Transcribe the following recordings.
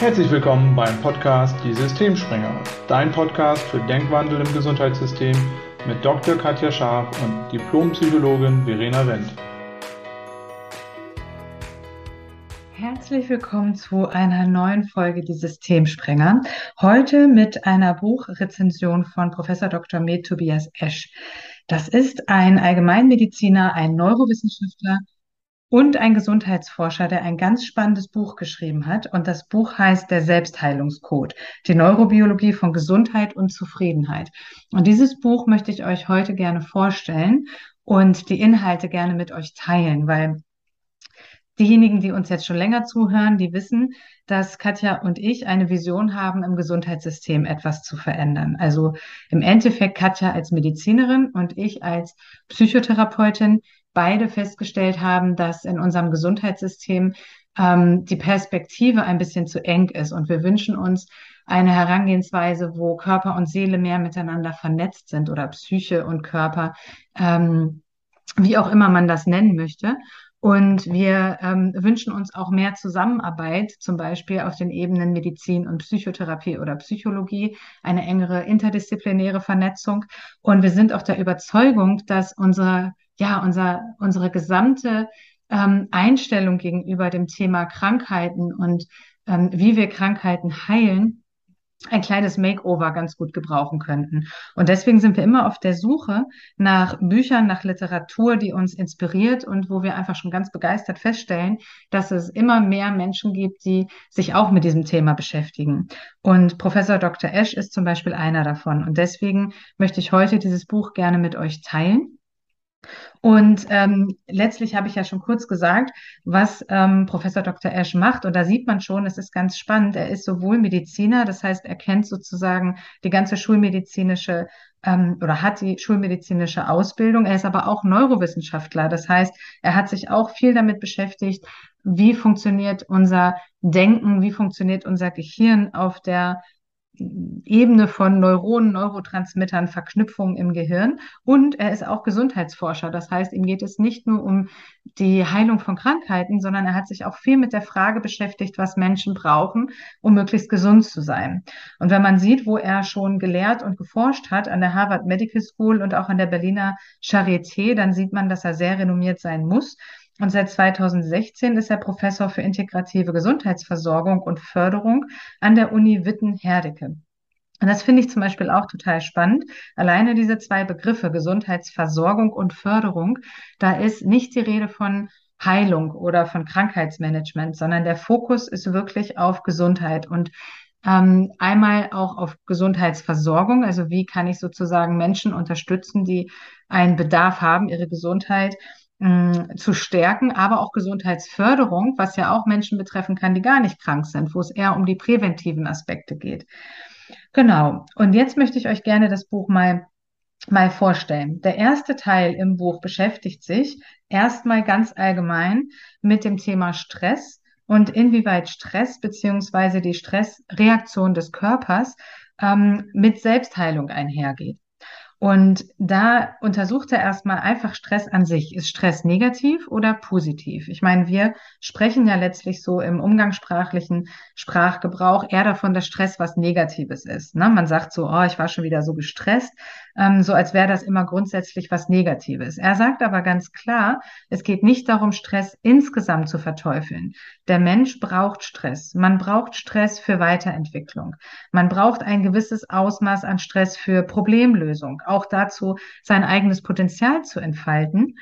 Herzlich willkommen beim Podcast Die Systemspringer, dein Podcast für Denkwandel im Gesundheitssystem mit Dr. Katja Scharf und Diplompsychologin Verena Wendt. Herzlich willkommen zu einer neuen Folge Die Systemspringer. Heute mit einer Buchrezension von Professor Dr. Med Tobias Esch. Das ist ein Allgemeinmediziner, ein Neurowissenschaftler und ein Gesundheitsforscher, der ein ganz spannendes Buch geschrieben hat. Und das Buch heißt Der Selbstheilungscode, die Neurobiologie von Gesundheit und Zufriedenheit. Und dieses Buch möchte ich euch heute gerne vorstellen und die Inhalte gerne mit euch teilen, weil diejenigen, die uns jetzt schon länger zuhören, die wissen, dass Katja und ich eine Vision haben, im Gesundheitssystem etwas zu verändern. Also im Endeffekt Katja als Medizinerin und ich als Psychotherapeutin, beide festgestellt haben, dass in unserem Gesundheitssystem ähm, die Perspektive ein bisschen zu eng ist. Und wir wünschen uns eine Herangehensweise, wo Körper und Seele mehr miteinander vernetzt sind oder Psyche und Körper, ähm, wie auch immer man das nennen möchte. Und wir ähm, wünschen uns auch mehr Zusammenarbeit, zum Beispiel auf den Ebenen Medizin und Psychotherapie oder Psychologie, eine engere interdisziplinäre Vernetzung. Und wir sind auch der Überzeugung, dass unsere ja, unser, unsere gesamte ähm, Einstellung gegenüber dem Thema Krankheiten und ähm, wie wir Krankheiten heilen, ein kleines Makeover ganz gut gebrauchen könnten. Und deswegen sind wir immer auf der Suche nach Büchern, nach Literatur, die uns inspiriert und wo wir einfach schon ganz begeistert feststellen, dass es immer mehr Menschen gibt, die sich auch mit diesem Thema beschäftigen. Und Professor Dr. Esch ist zum Beispiel einer davon. Und deswegen möchte ich heute dieses Buch gerne mit euch teilen. Und ähm, letztlich habe ich ja schon kurz gesagt, was ähm, Professor Dr. Esch macht. Und da sieht man schon, es ist ganz spannend. Er ist sowohl Mediziner, das heißt, er kennt sozusagen die ganze schulmedizinische ähm, oder hat die schulmedizinische Ausbildung. Er ist aber auch Neurowissenschaftler. Das heißt, er hat sich auch viel damit beschäftigt, wie funktioniert unser Denken, wie funktioniert unser Gehirn auf der Ebene von Neuronen, Neurotransmittern, Verknüpfungen im Gehirn. Und er ist auch Gesundheitsforscher. Das heißt, ihm geht es nicht nur um die Heilung von Krankheiten, sondern er hat sich auch viel mit der Frage beschäftigt, was Menschen brauchen, um möglichst gesund zu sein. Und wenn man sieht, wo er schon gelehrt und geforscht hat an der Harvard Medical School und auch an der Berliner Charité, dann sieht man, dass er sehr renommiert sein muss. Und seit 2016 ist er Professor für integrative Gesundheitsversorgung und Förderung an der Uni Witten-Herdecke. Und das finde ich zum Beispiel auch total spannend. Alleine diese zwei Begriffe, Gesundheitsversorgung und Förderung, da ist nicht die Rede von Heilung oder von Krankheitsmanagement, sondern der Fokus ist wirklich auf Gesundheit und ähm, einmal auch auf Gesundheitsversorgung, also wie kann ich sozusagen Menschen unterstützen, die einen Bedarf haben, ihre Gesundheit zu stärken, aber auch Gesundheitsförderung, was ja auch Menschen betreffen kann, die gar nicht krank sind, wo es eher um die präventiven Aspekte geht. Genau. Und jetzt möchte ich euch gerne das Buch mal mal vorstellen. Der erste Teil im Buch beschäftigt sich erstmal ganz allgemein mit dem Thema Stress und inwieweit Stress beziehungsweise die Stressreaktion des Körpers ähm, mit Selbstheilung einhergeht. Und da untersucht er erstmal einfach Stress an sich. Ist Stress negativ oder positiv? Ich meine, wir sprechen ja letztlich so im umgangssprachlichen Sprachgebrauch eher davon, dass Stress was Negatives ist. Ne? Man sagt so, oh, ich war schon wieder so gestresst ähm, so als wäre das immer grundsätzlich was Negatives. Er sagt aber ganz klar, es geht nicht darum, Stress insgesamt zu verteufeln. Der Mensch braucht Stress. Man braucht Stress für Weiterentwicklung. Man braucht ein gewisses Ausmaß an Stress für Problemlösung, auch dazu sein eigenes Potenzial zu entfalten.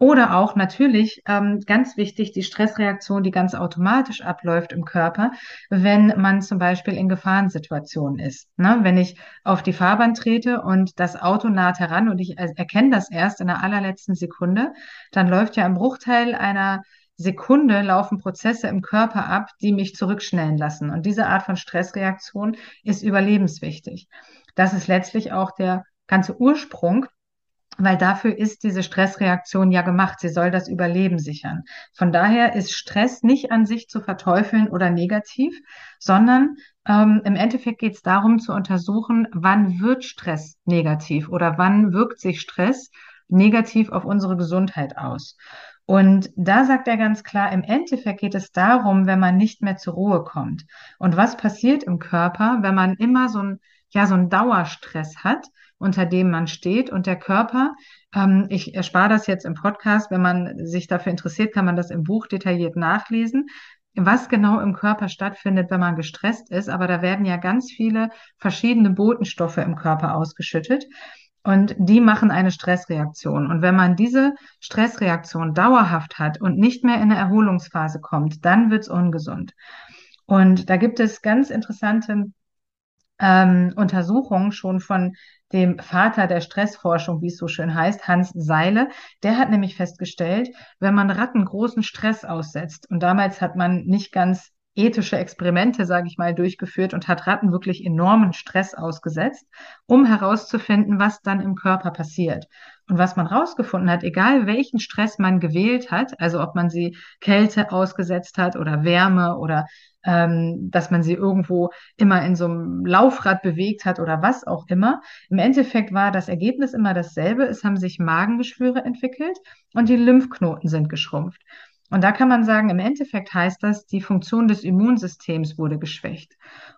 Oder auch natürlich ähm, ganz wichtig die Stressreaktion, die ganz automatisch abläuft im Körper, wenn man zum Beispiel in Gefahrensituationen ist. Ne? Wenn ich auf die Fahrbahn trete und das Auto naht heran und ich erkenne das erst in der allerletzten Sekunde, dann läuft ja im Bruchteil einer Sekunde laufen Prozesse im Körper ab, die mich zurückschnellen lassen. Und diese Art von Stressreaktion ist überlebenswichtig. Das ist letztlich auch der ganze Ursprung weil dafür ist diese Stressreaktion ja gemacht. Sie soll das Überleben sichern. Von daher ist Stress nicht an sich zu verteufeln oder negativ, sondern ähm, im Endeffekt geht es darum zu untersuchen, wann wird Stress negativ oder wann wirkt sich Stress negativ auf unsere Gesundheit aus. Und da sagt er ganz klar, im Endeffekt geht es darum, wenn man nicht mehr zur Ruhe kommt. Und was passiert im Körper, wenn man immer so ein, ja, so einen Dauerstress hat, unter dem man steht und der Körper, ähm, ich erspare das jetzt im Podcast, wenn man sich dafür interessiert, kann man das im Buch detailliert nachlesen, was genau im Körper stattfindet, wenn man gestresst ist. Aber da werden ja ganz viele verschiedene Botenstoffe im Körper ausgeschüttet. Und die machen eine Stressreaktion. Und wenn man diese Stressreaktion dauerhaft hat und nicht mehr in eine Erholungsphase kommt, dann wird es ungesund. Und da gibt es ganz interessante ähm, Untersuchungen schon von dem Vater der Stressforschung, wie es so schön heißt, Hans Seile. Der hat nämlich festgestellt, wenn man Ratten großen Stress aussetzt, und damals hat man nicht ganz ethische Experimente, sage ich mal, durchgeführt und hat Ratten wirklich enormen Stress ausgesetzt, um herauszufinden, was dann im Körper passiert. Und was man herausgefunden hat, egal welchen Stress man gewählt hat, also ob man sie Kälte ausgesetzt hat oder Wärme oder ähm, dass man sie irgendwo immer in so einem Laufrad bewegt hat oder was auch immer. Im Endeffekt war das Ergebnis immer dasselbe. Es haben sich Magengeschwüre entwickelt und die Lymphknoten sind geschrumpft. Und da kann man sagen, im Endeffekt heißt das, die Funktion des Immunsystems wurde geschwächt.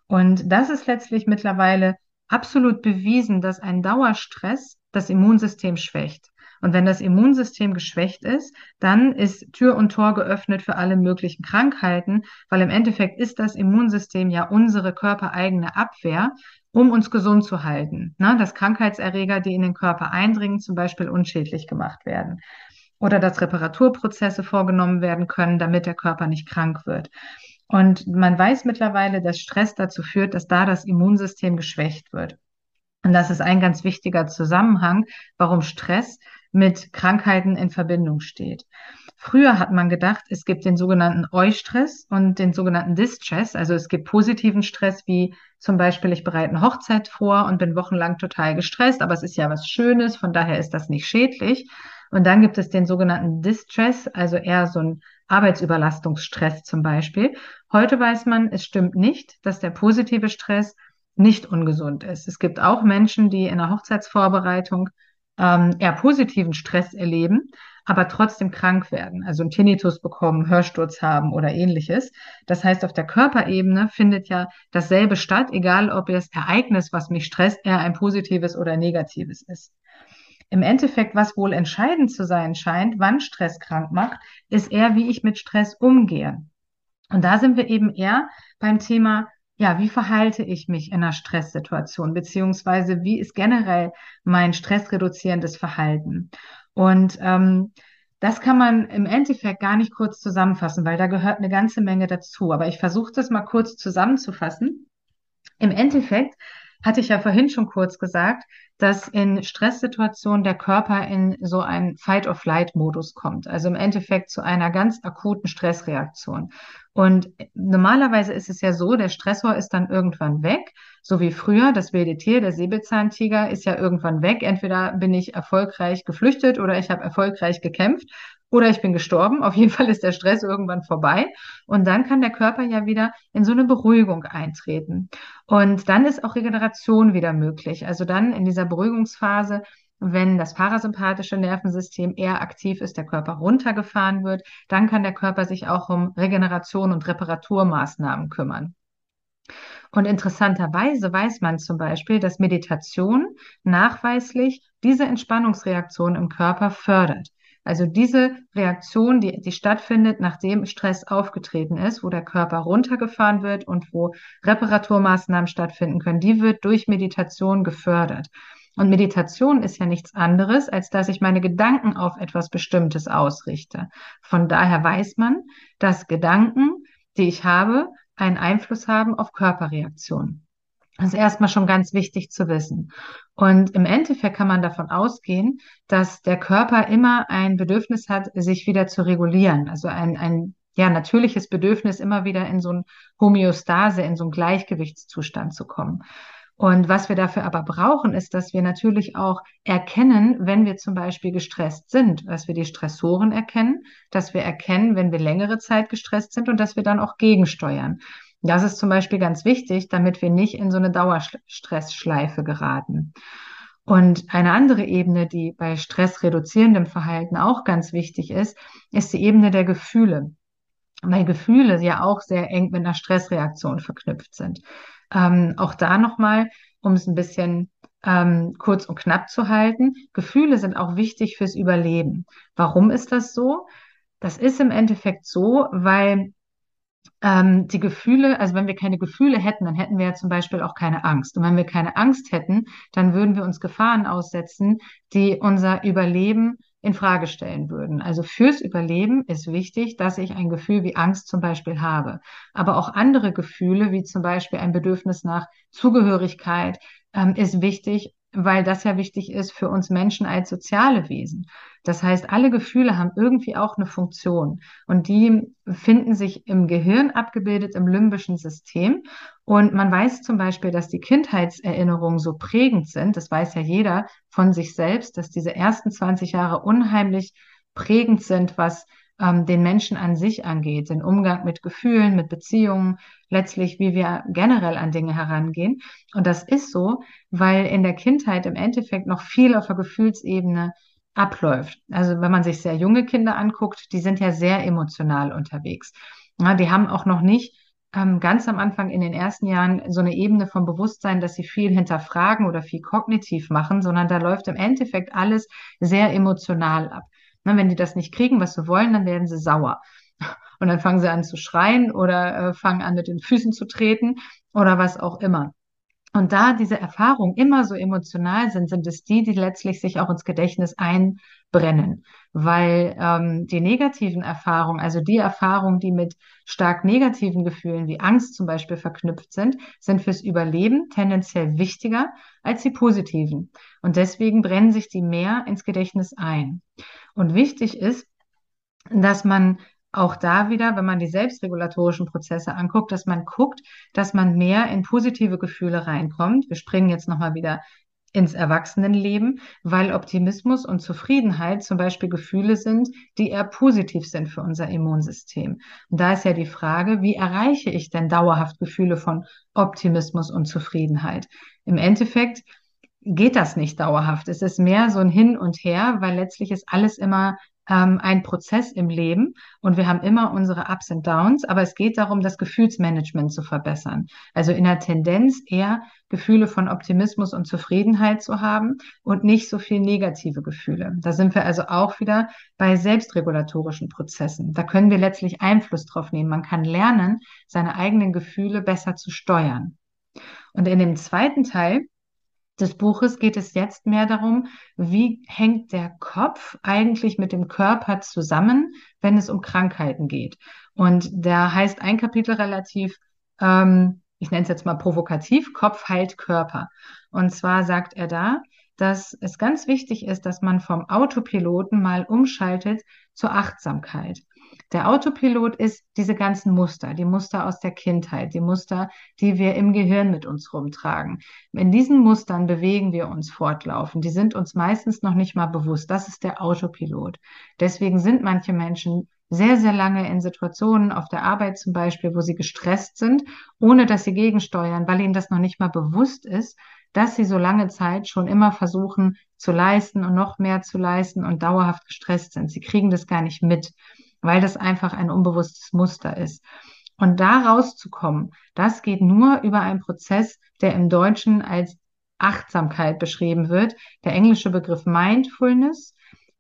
Und das ist letztlich mittlerweile absolut bewiesen, dass ein Dauerstress das Immunsystem schwächt. Und wenn das Immunsystem geschwächt ist, dann ist Tür und Tor geöffnet für alle möglichen Krankheiten, weil im Endeffekt ist das Immunsystem ja unsere körpereigene Abwehr, um uns gesund zu halten. Ne? Dass Krankheitserreger, die in den Körper eindringen, zum Beispiel unschädlich gemacht werden oder dass Reparaturprozesse vorgenommen werden können, damit der Körper nicht krank wird. Und man weiß mittlerweile, dass Stress dazu führt, dass da das Immunsystem geschwächt wird. Und das ist ein ganz wichtiger Zusammenhang, warum Stress mit Krankheiten in Verbindung steht. Früher hat man gedacht, es gibt den sogenannten Eustress und den sogenannten Distress. Also es gibt positiven Stress, wie zum Beispiel, ich bereite eine Hochzeit vor und bin wochenlang total gestresst, aber es ist ja was Schönes, von daher ist das nicht schädlich. Und dann gibt es den sogenannten Distress, also eher so ein Arbeitsüberlastungsstress zum Beispiel. Heute weiß man, es stimmt nicht, dass der positive Stress nicht ungesund ist. Es gibt auch Menschen, die in der Hochzeitsvorbereitung ähm, eher positiven Stress erleben, aber trotzdem krank werden, also einen Tinnitus bekommen, Hörsturz haben oder ähnliches. Das heißt, auf der Körperebene findet ja dasselbe statt, egal ob das Ereignis, was mich stresst, eher ein positives oder negatives ist. Im Endeffekt, was wohl entscheidend zu sein scheint, wann Stress krank macht, ist eher, wie ich mit Stress umgehe. Und da sind wir eben eher beim Thema, ja, wie verhalte ich mich in einer Stresssituation, beziehungsweise wie ist generell mein stressreduzierendes Verhalten? Und ähm, das kann man im Endeffekt gar nicht kurz zusammenfassen, weil da gehört eine ganze Menge dazu. Aber ich versuche das mal kurz zusammenzufassen. Im Endeffekt hatte ich ja vorhin schon kurz gesagt, dass in Stresssituationen der Körper in so einen Fight-of-Flight-Modus kommt, also im Endeffekt zu einer ganz akuten Stressreaktion. Und normalerweise ist es ja so, der Stressor ist dann irgendwann weg, so wie früher. Das wilde Tier, der Säbelzahntiger, ist ja irgendwann weg. Entweder bin ich erfolgreich geflüchtet oder ich habe erfolgreich gekämpft oder ich bin gestorben. Auf jeden Fall ist der Stress irgendwann vorbei. Und dann kann der Körper ja wieder in so eine Beruhigung eintreten. Und dann ist auch Regeneration wieder möglich. Also dann in dieser Beruhigungsphase wenn das parasympathische Nervensystem eher aktiv ist, der Körper runtergefahren wird, dann kann der Körper sich auch um Regeneration und Reparaturmaßnahmen kümmern. Und interessanterweise weiß man zum Beispiel, dass Meditation nachweislich diese Entspannungsreaktion im Körper fördert. Also diese Reaktion, die, die stattfindet, nachdem Stress aufgetreten ist, wo der Körper runtergefahren wird und wo Reparaturmaßnahmen stattfinden können, die wird durch Meditation gefördert. Und Meditation ist ja nichts anderes, als dass ich meine Gedanken auf etwas Bestimmtes ausrichte. Von daher weiß man, dass Gedanken, die ich habe, einen Einfluss haben auf Körperreaktionen. Das ist erstmal schon ganz wichtig zu wissen. Und im Endeffekt kann man davon ausgehen, dass der Körper immer ein Bedürfnis hat, sich wieder zu regulieren. Also ein, ein ja, natürliches Bedürfnis, immer wieder in so ein Homöostase, in so einen Gleichgewichtszustand zu kommen. Und was wir dafür aber brauchen, ist, dass wir natürlich auch erkennen, wenn wir zum Beispiel gestresst sind, dass wir die Stressoren erkennen, dass wir erkennen, wenn wir längere Zeit gestresst sind und dass wir dann auch gegensteuern. Das ist zum Beispiel ganz wichtig, damit wir nicht in so eine Dauerstressschleife geraten. Und eine andere Ebene, die bei stressreduzierendem Verhalten auch ganz wichtig ist, ist die Ebene der Gefühle. Weil Gefühle ja auch sehr eng mit einer Stressreaktion verknüpft sind. Ähm, auch da nochmal, um es ein bisschen ähm, kurz und knapp zu halten, Gefühle sind auch wichtig fürs Überleben. Warum ist das so? Das ist im Endeffekt so, weil ähm, die Gefühle, also wenn wir keine Gefühle hätten, dann hätten wir ja zum Beispiel auch keine Angst. Und wenn wir keine Angst hätten, dann würden wir uns Gefahren aussetzen, die unser Überleben in Frage stellen würden. Also fürs Überleben ist wichtig, dass ich ein Gefühl wie Angst zum Beispiel habe. Aber auch andere Gefühle, wie zum Beispiel ein Bedürfnis nach Zugehörigkeit, ähm, ist wichtig, weil das ja wichtig ist für uns Menschen als soziale Wesen. Das heißt, alle Gefühle haben irgendwie auch eine Funktion und die finden sich im Gehirn abgebildet im limbischen System. Und man weiß zum Beispiel, dass die Kindheitserinnerungen so prägend sind. Das weiß ja jeder von sich selbst, dass diese ersten 20 Jahre unheimlich prägend sind, was ähm, den Menschen an sich angeht, den Umgang mit Gefühlen, mit Beziehungen, letztlich wie wir generell an Dinge herangehen. Und das ist so, weil in der Kindheit im Endeffekt noch viel auf der Gefühlsebene abläuft. Also wenn man sich sehr junge Kinder anguckt, die sind ja sehr emotional unterwegs. Ja, die haben auch noch nicht ähm, ganz am Anfang in den ersten Jahren so eine Ebene vom Bewusstsein, dass sie viel hinterfragen oder viel kognitiv machen, sondern da läuft im Endeffekt alles sehr emotional ab. Ne, wenn die das nicht kriegen, was sie wollen, dann werden sie sauer. Und dann fangen sie an zu schreien oder äh, fangen an mit den Füßen zu treten oder was auch immer. Und da diese Erfahrungen immer so emotional sind, sind es die, die letztlich sich auch ins Gedächtnis einbrennen. Weil ähm, die negativen Erfahrungen, also die Erfahrungen, die mit stark negativen Gefühlen wie Angst zum Beispiel verknüpft sind, sind fürs Überleben tendenziell wichtiger als die positiven. Und deswegen brennen sich die mehr ins Gedächtnis ein. Und wichtig ist, dass man auch da wieder, wenn man die selbstregulatorischen Prozesse anguckt, dass man guckt, dass man mehr in positive Gefühle reinkommt. Wir springen jetzt nochmal wieder ins Erwachsenenleben, weil Optimismus und Zufriedenheit zum Beispiel Gefühle sind, die eher positiv sind für unser Immunsystem. Und da ist ja die Frage, wie erreiche ich denn dauerhaft Gefühle von Optimismus und Zufriedenheit? Im Endeffekt geht das nicht dauerhaft. Es ist mehr so ein Hin und Her, weil letztlich ist alles immer ähm, ein Prozess im Leben und wir haben immer unsere Ups und Downs, aber es geht darum, das Gefühlsmanagement zu verbessern. Also in der Tendenz eher Gefühle von Optimismus und Zufriedenheit zu haben und nicht so viel negative Gefühle. Da sind wir also auch wieder bei selbstregulatorischen Prozessen. Da können wir letztlich Einfluss drauf nehmen. Man kann lernen, seine eigenen Gefühle besser zu steuern. Und in dem zweiten Teil des Buches geht es jetzt mehr darum, wie hängt der Kopf eigentlich mit dem Körper zusammen, wenn es um Krankheiten geht. Und da heißt ein Kapitel relativ, ähm, ich nenne es jetzt mal provokativ, Kopf heilt Körper. Und zwar sagt er da, dass es ganz wichtig ist, dass man vom Autopiloten mal umschaltet zur Achtsamkeit. Der Autopilot ist diese ganzen Muster, die Muster aus der Kindheit, die Muster, die wir im Gehirn mit uns rumtragen. In diesen Mustern bewegen wir uns fortlaufend. Die sind uns meistens noch nicht mal bewusst. Das ist der Autopilot. Deswegen sind manche Menschen sehr, sehr lange in Situationen auf der Arbeit zum Beispiel, wo sie gestresst sind, ohne dass sie gegensteuern, weil ihnen das noch nicht mal bewusst ist, dass sie so lange Zeit schon immer versuchen zu leisten und noch mehr zu leisten und dauerhaft gestresst sind. Sie kriegen das gar nicht mit weil das einfach ein unbewusstes Muster ist. Und da rauszukommen, das geht nur über einen Prozess, der im Deutschen als Achtsamkeit beschrieben wird. Der englische Begriff Mindfulness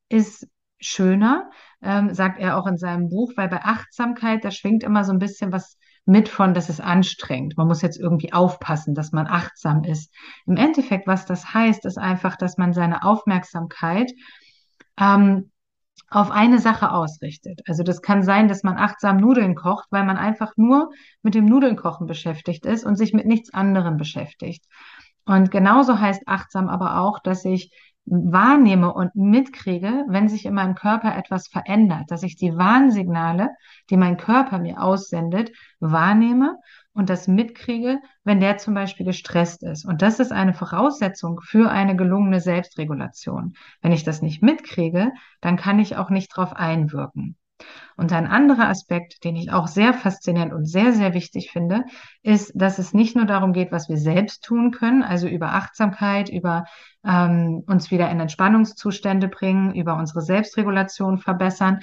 ist schöner, ähm, sagt er auch in seinem Buch, weil bei Achtsamkeit, da schwingt immer so ein bisschen was mit von, dass es anstrengend. Man muss jetzt irgendwie aufpassen, dass man achtsam ist. Im Endeffekt, was das heißt, ist einfach, dass man seine Aufmerksamkeit ähm, auf eine Sache ausrichtet. Also das kann sein, dass man achtsam Nudeln kocht, weil man einfach nur mit dem Nudelnkochen beschäftigt ist und sich mit nichts anderem beschäftigt. Und genauso heißt achtsam aber auch, dass ich wahrnehme und mitkriege, wenn sich in meinem Körper etwas verändert, dass ich die Warnsignale, die mein Körper mir aussendet, wahrnehme und das mitkriege, wenn der zum Beispiel gestresst ist. Und das ist eine Voraussetzung für eine gelungene Selbstregulation. Wenn ich das nicht mitkriege, dann kann ich auch nicht darauf einwirken. Und ein anderer Aspekt, den ich auch sehr faszinierend und sehr, sehr wichtig finde, ist, dass es nicht nur darum geht, was wir selbst tun können, also über Achtsamkeit, über ähm, uns wieder in Entspannungszustände bringen, über unsere Selbstregulation verbessern,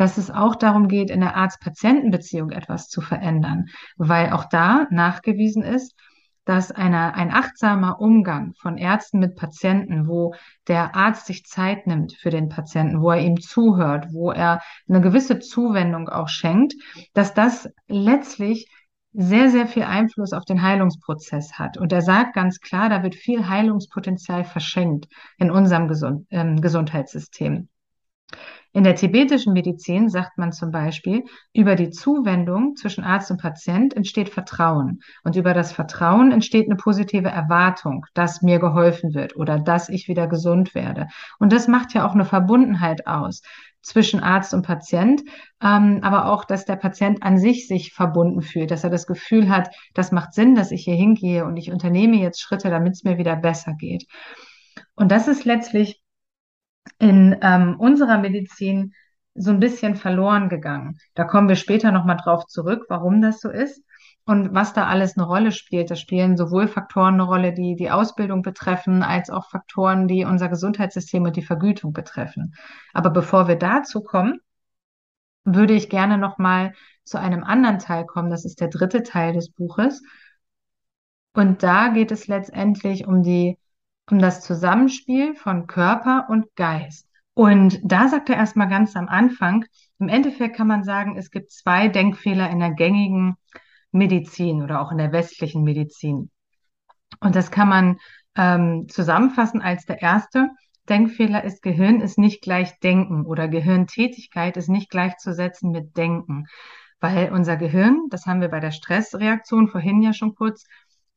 dass es auch darum geht, in der Arzt-Patienten-Beziehung etwas zu verändern, weil auch da nachgewiesen ist, dass eine, ein achtsamer Umgang von Ärzten mit Patienten, wo der Arzt sich Zeit nimmt für den Patienten, wo er ihm zuhört, wo er eine gewisse Zuwendung auch schenkt, dass das letztlich sehr, sehr viel Einfluss auf den Heilungsprozess hat. Und er sagt ganz klar, da wird viel Heilungspotenzial verschenkt in unserem Gesund äh, Gesundheitssystem. In der tibetischen Medizin sagt man zum Beispiel, über die Zuwendung zwischen Arzt und Patient entsteht Vertrauen. Und über das Vertrauen entsteht eine positive Erwartung, dass mir geholfen wird oder dass ich wieder gesund werde. Und das macht ja auch eine Verbundenheit aus zwischen Arzt und Patient, ähm, aber auch, dass der Patient an sich sich verbunden fühlt, dass er das Gefühl hat, das macht Sinn, dass ich hier hingehe und ich unternehme jetzt Schritte, damit es mir wieder besser geht. Und das ist letztlich in ähm, unserer Medizin so ein bisschen verloren gegangen. Da kommen wir später nochmal drauf zurück, warum das so ist und was da alles eine Rolle spielt. Da spielen sowohl Faktoren eine Rolle, die die Ausbildung betreffen, als auch Faktoren, die unser Gesundheitssystem und die Vergütung betreffen. Aber bevor wir dazu kommen, würde ich gerne nochmal zu einem anderen Teil kommen. Das ist der dritte Teil des Buches. Und da geht es letztendlich um die um das Zusammenspiel von Körper und Geist. Und da sagt er erstmal ganz am Anfang, im Endeffekt kann man sagen, es gibt zwei Denkfehler in der gängigen Medizin oder auch in der westlichen Medizin. Und das kann man ähm, zusammenfassen als der erste. Denkfehler ist, Gehirn ist nicht gleich Denken oder Gehirntätigkeit ist nicht gleichzusetzen mit Denken. Weil unser Gehirn, das haben wir bei der Stressreaktion vorhin ja schon kurz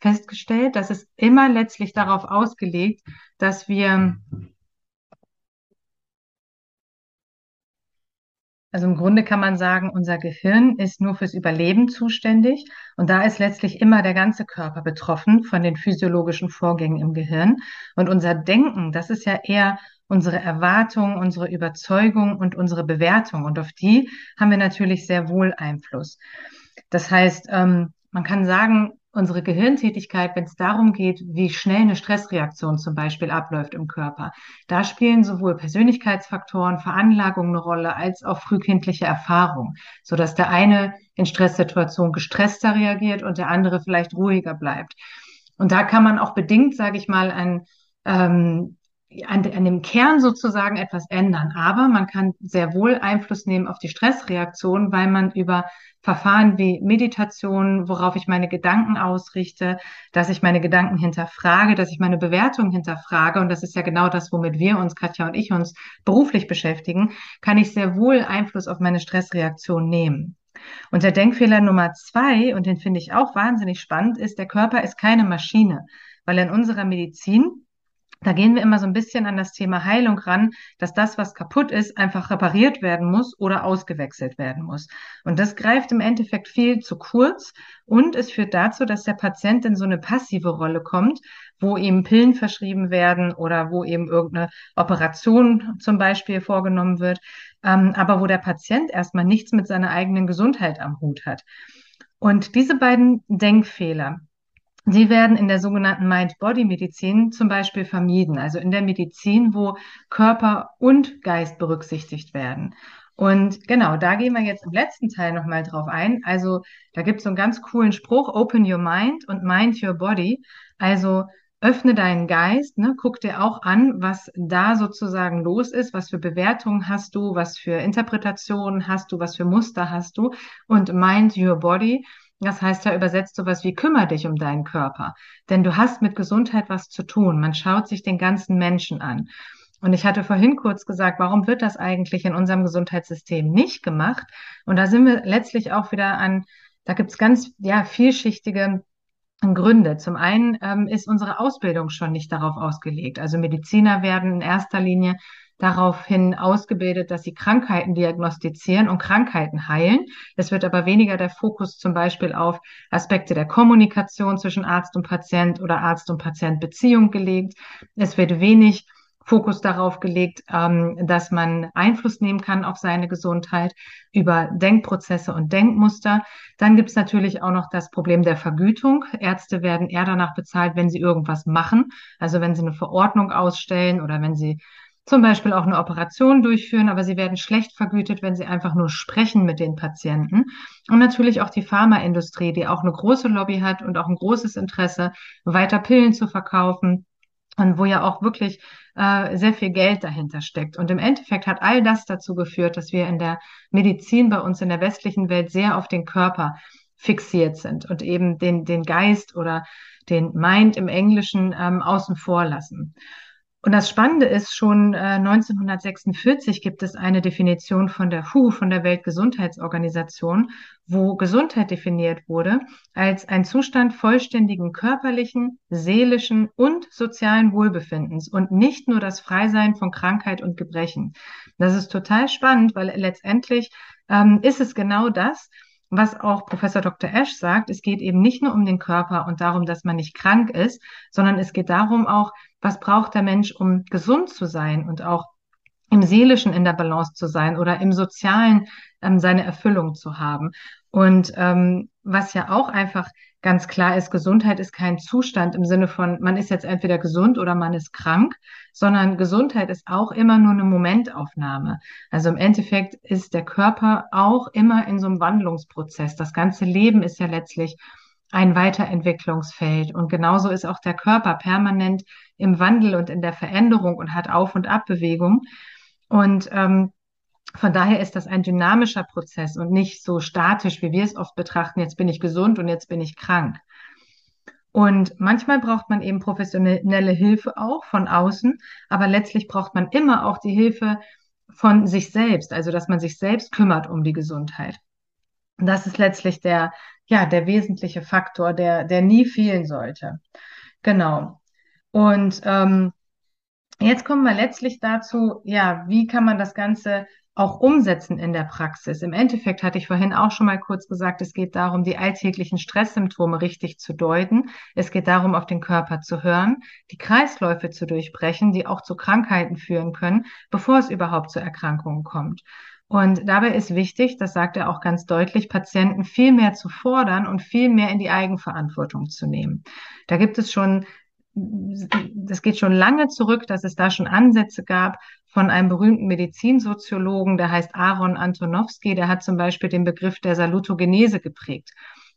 festgestellt, dass es immer letztlich darauf ausgelegt, dass wir, also im Grunde kann man sagen, unser Gehirn ist nur fürs Überleben zuständig und da ist letztlich immer der ganze Körper betroffen von den physiologischen Vorgängen im Gehirn. Und unser Denken, das ist ja eher unsere Erwartung, unsere Überzeugung und unsere Bewertung. Und auf die haben wir natürlich sehr wohl Einfluss. Das heißt, ähm, man kann sagen, unsere Gehirntätigkeit, wenn es darum geht, wie schnell eine Stressreaktion zum Beispiel abläuft im Körper. Da spielen sowohl Persönlichkeitsfaktoren, Veranlagungen eine Rolle, als auch frühkindliche Erfahrung, so dass der eine in Stresssituationen gestresster reagiert und der andere vielleicht ruhiger bleibt. Und da kann man auch bedingt, sage ich mal, ein ähm, an, an dem Kern sozusagen etwas ändern. Aber man kann sehr wohl Einfluss nehmen auf die Stressreaktion, weil man über Verfahren wie Meditation, worauf ich meine Gedanken ausrichte, dass ich meine Gedanken hinterfrage, dass ich meine Bewertung hinterfrage, und das ist ja genau das, womit wir uns, Katja und ich, uns beruflich beschäftigen, kann ich sehr wohl Einfluss auf meine Stressreaktion nehmen. Und der Denkfehler Nummer zwei, und den finde ich auch wahnsinnig spannend, ist, der Körper ist keine Maschine, weil in unserer Medizin da gehen wir immer so ein bisschen an das Thema Heilung ran, dass das, was kaputt ist, einfach repariert werden muss oder ausgewechselt werden muss. Und das greift im Endeffekt viel zu kurz und es führt dazu, dass der Patient in so eine passive Rolle kommt, wo ihm Pillen verschrieben werden oder wo eben irgendeine Operation zum Beispiel vorgenommen wird, ähm, aber wo der Patient erstmal nichts mit seiner eigenen Gesundheit am Hut hat. Und diese beiden Denkfehler, die werden in der sogenannten Mind-Body-Medizin zum Beispiel vermieden, also in der Medizin, wo Körper und Geist berücksichtigt werden. Und genau, da gehen wir jetzt im letzten Teil nochmal drauf ein. Also da gibt es so einen ganz coolen Spruch, Open your mind und mind your body. Also öffne deinen Geist, ne, guck dir auch an, was da sozusagen los ist, was für Bewertungen hast du, was für Interpretationen hast du, was für Muster hast du und mind your body. Das heißt ja übersetzt sowas wie kümmere dich um deinen Körper. Denn du hast mit Gesundheit was zu tun. Man schaut sich den ganzen Menschen an. Und ich hatte vorhin kurz gesagt, warum wird das eigentlich in unserem Gesundheitssystem nicht gemacht? Und da sind wir letztlich auch wieder an, da gibt's ganz ja, vielschichtige Gründe. Zum einen ähm, ist unsere Ausbildung schon nicht darauf ausgelegt. Also Mediziner werden in erster Linie daraufhin ausgebildet, dass sie Krankheiten diagnostizieren und Krankheiten heilen. Es wird aber weniger der Fokus zum Beispiel auf Aspekte der Kommunikation zwischen Arzt und Patient oder Arzt und Patient Beziehung gelegt. Es wird wenig Fokus darauf gelegt, ähm, dass man Einfluss nehmen kann auf seine Gesundheit über Denkprozesse und Denkmuster. Dann gibt es natürlich auch noch das Problem der Vergütung. Ärzte werden eher danach bezahlt, wenn sie irgendwas machen, also wenn sie eine Verordnung ausstellen oder wenn sie zum Beispiel auch eine Operation durchführen, aber sie werden schlecht vergütet, wenn sie einfach nur sprechen mit den Patienten. Und natürlich auch die Pharmaindustrie, die auch eine große Lobby hat und auch ein großes Interesse, weiter Pillen zu verkaufen und wo ja auch wirklich äh, sehr viel Geld dahinter steckt. Und im Endeffekt hat all das dazu geführt, dass wir in der Medizin bei uns in der westlichen Welt sehr auf den Körper fixiert sind und eben den, den Geist oder den Mind im Englischen ähm, außen vor lassen. Und das Spannende ist, schon äh, 1946 gibt es eine Definition von der WHO, von der Weltgesundheitsorganisation, wo Gesundheit definiert wurde als ein Zustand vollständigen körperlichen, seelischen und sozialen Wohlbefindens und nicht nur das Freisein von Krankheit und Gebrechen. Das ist total spannend, weil letztendlich ähm, ist es genau das, was auch Professor Dr. Ash sagt, es geht eben nicht nur um den Körper und darum, dass man nicht krank ist, sondern es geht darum auch, was braucht der Mensch, um gesund zu sein und auch im Seelischen in der Balance zu sein oder im Sozialen ähm, seine Erfüllung zu haben. Und ähm, was ja auch einfach ganz klar ist, Gesundheit ist kein Zustand im Sinne von, man ist jetzt entweder gesund oder man ist krank, sondern Gesundheit ist auch immer nur eine Momentaufnahme. Also im Endeffekt ist der Körper auch immer in so einem Wandlungsprozess. Das ganze Leben ist ja letztlich ein Weiterentwicklungsfeld. Und genauso ist auch der Körper permanent im Wandel und in der Veränderung und hat Auf- und Abbewegung. Und ähm, von daher ist das ein dynamischer Prozess und nicht so statisch, wie wir es oft betrachten. Jetzt bin ich gesund und jetzt bin ich krank. Und manchmal braucht man eben professionelle Hilfe auch von außen, aber letztlich braucht man immer auch die Hilfe von sich selbst, also dass man sich selbst kümmert um die Gesundheit. Und das ist letztlich der, ja, der wesentliche Faktor, der, der nie fehlen sollte. Genau. Und ähm, jetzt kommen wir letztlich dazu, ja, wie kann man das Ganze auch umsetzen in der Praxis. Im Endeffekt hatte ich vorhin auch schon mal kurz gesagt, es geht darum, die alltäglichen Stresssymptome richtig zu deuten. Es geht darum, auf den Körper zu hören, die Kreisläufe zu durchbrechen, die auch zu Krankheiten führen können, bevor es überhaupt zu Erkrankungen kommt. Und dabei ist wichtig, das sagt er auch ganz deutlich, Patienten viel mehr zu fordern und viel mehr in die Eigenverantwortung zu nehmen. Da gibt es schon das geht schon lange zurück, dass es da schon Ansätze gab von einem berühmten Medizinsoziologen, der heißt Aaron Antonowski, der hat zum Beispiel den Begriff der Salutogenese geprägt.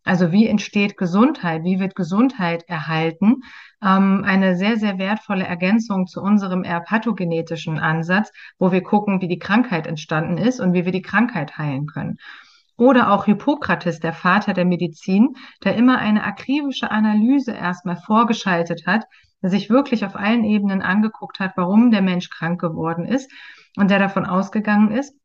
Also wie entsteht Gesundheit? Wie wird Gesundheit erhalten? Ähm, eine sehr, sehr wertvolle Ergänzung zu unserem eher pathogenetischen Ansatz, wo wir gucken, wie die Krankheit entstanden ist und wie wir die Krankheit heilen können. Oder auch Hippokrates, der Vater der Medizin, der immer eine akribische Analyse erstmal vorgeschaltet hat, der sich wirklich auf allen Ebenen angeguckt hat, warum der Mensch krank geworden ist und der davon ausgegangen ist,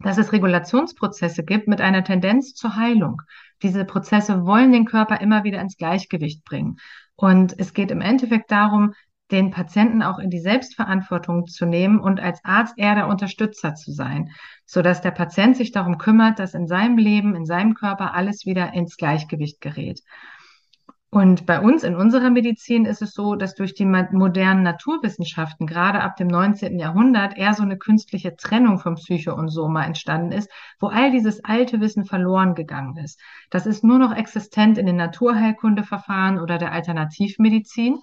dass es Regulationsprozesse gibt mit einer Tendenz zur Heilung. Diese Prozesse wollen den Körper immer wieder ins Gleichgewicht bringen. Und es geht im Endeffekt darum, den Patienten auch in die Selbstverantwortung zu nehmen und als Arzt eher der Unterstützer zu sein, so dass der Patient sich darum kümmert, dass in seinem Leben, in seinem Körper alles wieder ins Gleichgewicht gerät. Und bei uns in unserer Medizin ist es so, dass durch die modernen Naturwissenschaften gerade ab dem 19. Jahrhundert eher so eine künstliche Trennung von Psyche und Soma entstanden ist, wo all dieses alte Wissen verloren gegangen ist. Das ist nur noch existent in den Naturheilkundeverfahren oder der Alternativmedizin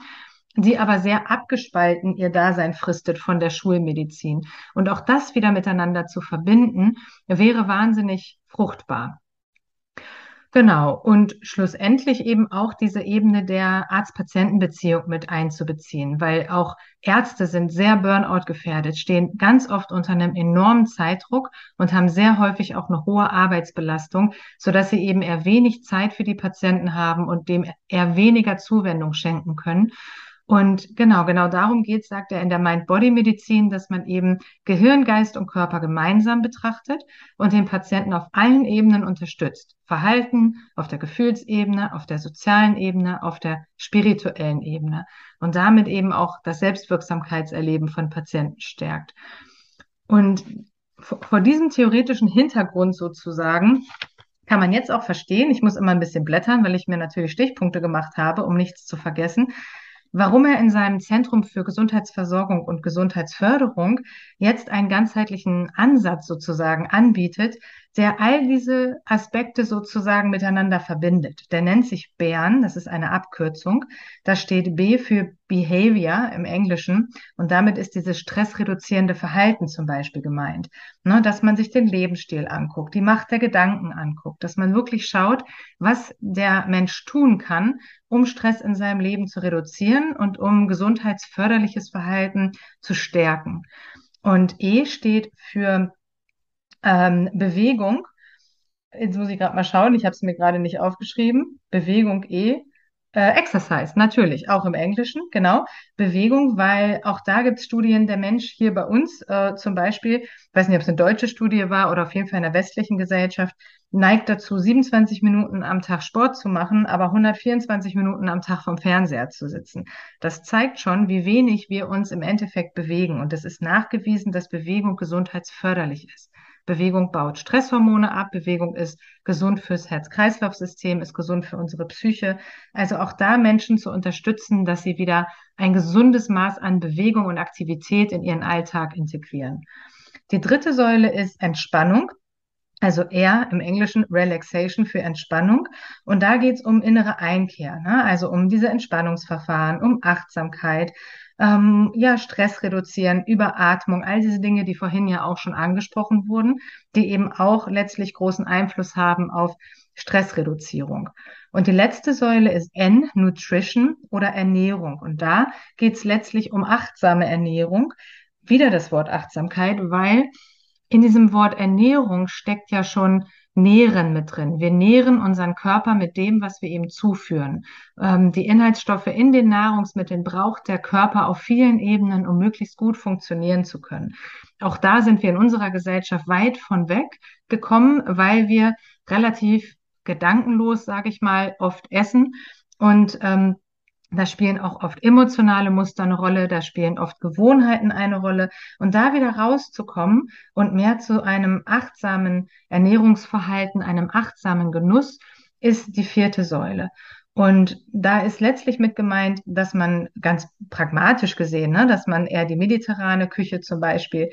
die aber sehr abgespalten ihr Dasein fristet von der Schulmedizin. Und auch das wieder miteinander zu verbinden, wäre wahnsinnig fruchtbar. Genau. Und schlussendlich eben auch diese Ebene der Arzt-Patienten-Beziehung mit einzubeziehen, weil auch Ärzte sind sehr Burnout gefährdet, stehen ganz oft unter einem enormen Zeitdruck und haben sehr häufig auch eine hohe Arbeitsbelastung, so dass sie eben eher wenig Zeit für die Patienten haben und dem eher weniger Zuwendung schenken können. Und genau, genau darum geht, sagt er in der Mind-Body-Medizin, dass man eben Gehirn, Geist und Körper gemeinsam betrachtet und den Patienten auf allen Ebenen unterstützt. Verhalten, auf der Gefühlsebene, auf der sozialen Ebene, auf der spirituellen Ebene und damit eben auch das Selbstwirksamkeitserleben von Patienten stärkt. Und vor diesem theoretischen Hintergrund sozusagen kann man jetzt auch verstehen, ich muss immer ein bisschen blättern, weil ich mir natürlich Stichpunkte gemacht habe, um nichts zu vergessen, warum er in seinem Zentrum für Gesundheitsversorgung und Gesundheitsförderung jetzt einen ganzheitlichen Ansatz sozusagen anbietet, der all diese Aspekte sozusagen miteinander verbindet. Der nennt sich BERN, das ist eine Abkürzung. Da steht B für Behavior im Englischen und damit ist dieses stressreduzierende Verhalten zum Beispiel gemeint. Ne, dass man sich den Lebensstil anguckt, die Macht der Gedanken anguckt, dass man wirklich schaut, was der Mensch tun kann, um Stress in seinem Leben zu reduzieren und um gesundheitsförderliches Verhalten zu stärken. Und E steht für ähm, Bewegung, jetzt muss ich gerade mal schauen, ich habe es mir gerade nicht aufgeschrieben. Bewegung E. Äh, Exercise, natürlich, auch im Englischen, genau. Bewegung, weil auch da gibt es Studien, der Mensch hier bei uns äh, zum Beispiel, weiß nicht, ob es eine deutsche Studie war oder auf jeden Fall in der westlichen Gesellschaft, neigt dazu, 27 Minuten am Tag Sport zu machen, aber 124 Minuten am Tag vom Fernseher zu sitzen. Das zeigt schon, wie wenig wir uns im Endeffekt bewegen. Und es ist nachgewiesen, dass Bewegung gesundheitsförderlich ist. Bewegung baut Stresshormone ab. Bewegung ist gesund fürs Herz-Kreislauf-System, ist gesund für unsere Psyche. Also auch da Menschen zu unterstützen, dass sie wieder ein gesundes Maß an Bewegung und Aktivität in ihren Alltag integrieren. Die dritte Säule ist Entspannung. Also eher im Englischen Relaxation für Entspannung. Und da geht es um innere Einkehr, ne? also um diese Entspannungsverfahren, um Achtsamkeit, ähm, ja, Stress reduzieren, Überatmung, all diese Dinge, die vorhin ja auch schon angesprochen wurden, die eben auch letztlich großen Einfluss haben auf Stressreduzierung. Und die letzte Säule ist N, Nutrition oder Ernährung. Und da geht es letztlich um achtsame Ernährung. Wieder das Wort Achtsamkeit, weil in diesem Wort Ernährung steckt ja schon Nähren mit drin. Wir nähren unseren Körper mit dem, was wir ihm zuführen. Ähm, die Inhaltsstoffe in den Nahrungsmitteln braucht der Körper auf vielen Ebenen, um möglichst gut funktionieren zu können. Auch da sind wir in unserer Gesellschaft weit von weg gekommen, weil wir relativ gedankenlos, sage ich mal, oft essen und ähm, da spielen auch oft emotionale Muster eine Rolle, da spielen oft Gewohnheiten eine Rolle. Und da wieder rauszukommen und mehr zu einem achtsamen Ernährungsverhalten, einem achtsamen Genuss, ist die vierte Säule. Und da ist letztlich mit gemeint, dass man ganz pragmatisch gesehen, ne, dass man eher die mediterrane Küche zum Beispiel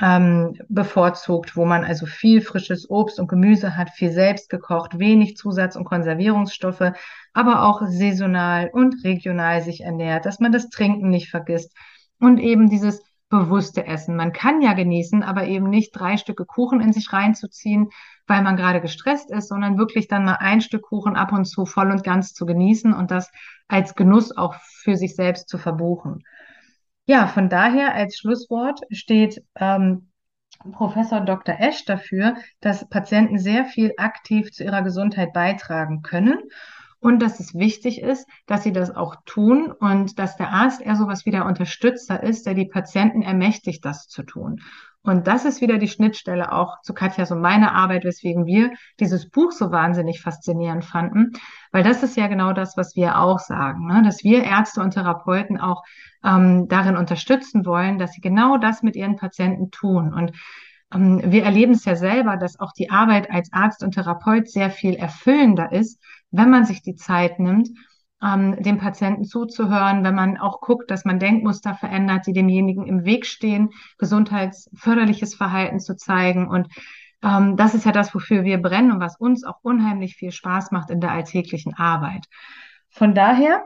ähm, bevorzugt, wo man also viel frisches Obst und Gemüse hat, viel selbst gekocht, wenig Zusatz- und Konservierungsstoffe, aber auch saisonal und regional sich ernährt, dass man das Trinken nicht vergisst und eben dieses bewusste Essen. Man kann ja genießen, aber eben nicht drei Stücke Kuchen in sich reinzuziehen, weil man gerade gestresst ist, sondern wirklich dann mal ein Stück Kuchen ab und zu voll und ganz zu genießen und das als Genuss auch für sich selbst zu verbuchen. Ja, von daher als Schlusswort steht ähm, Professor Dr. Esch dafür, dass Patienten sehr viel aktiv zu ihrer Gesundheit beitragen können und dass es wichtig ist, dass sie das auch tun und dass der Arzt eher sowas wie der Unterstützer ist, der die Patienten ermächtigt, das zu tun. Und das ist wieder die Schnittstelle auch zu Katjas und meiner Arbeit, weswegen wir dieses Buch so wahnsinnig faszinierend fanden, weil das ist ja genau das, was wir auch sagen, ne? dass wir Ärzte und Therapeuten auch ähm, darin unterstützen wollen, dass sie genau das mit ihren Patienten tun. Und ähm, wir erleben es ja selber, dass auch die Arbeit als Arzt und Therapeut sehr viel erfüllender ist, wenn man sich die Zeit nimmt, ähm, dem Patienten zuzuhören, wenn man auch guckt, dass man Denkmuster verändert, die demjenigen im Weg stehen, gesundheitsförderliches Verhalten zu zeigen. Und ähm, das ist ja das, wofür wir brennen und was uns auch unheimlich viel Spaß macht in der alltäglichen Arbeit. Von daher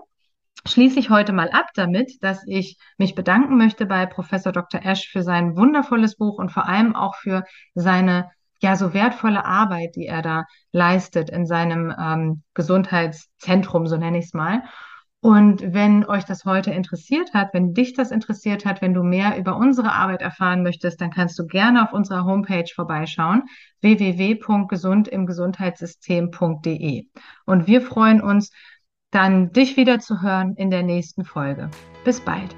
schließe ich heute mal ab damit, dass ich mich bedanken möchte bei Professor Dr. Esch für sein wundervolles Buch und vor allem auch für seine ja so wertvolle Arbeit, die er da leistet in seinem ähm, Gesundheitszentrum, so nenne ich es mal. Und wenn euch das heute interessiert hat, wenn dich das interessiert hat, wenn du mehr über unsere Arbeit erfahren möchtest, dann kannst du gerne auf unserer Homepage vorbeischauen, www.gesundimgesundheitssystem.de. Und wir freuen uns, dann dich wieder zu hören in der nächsten Folge. Bis bald.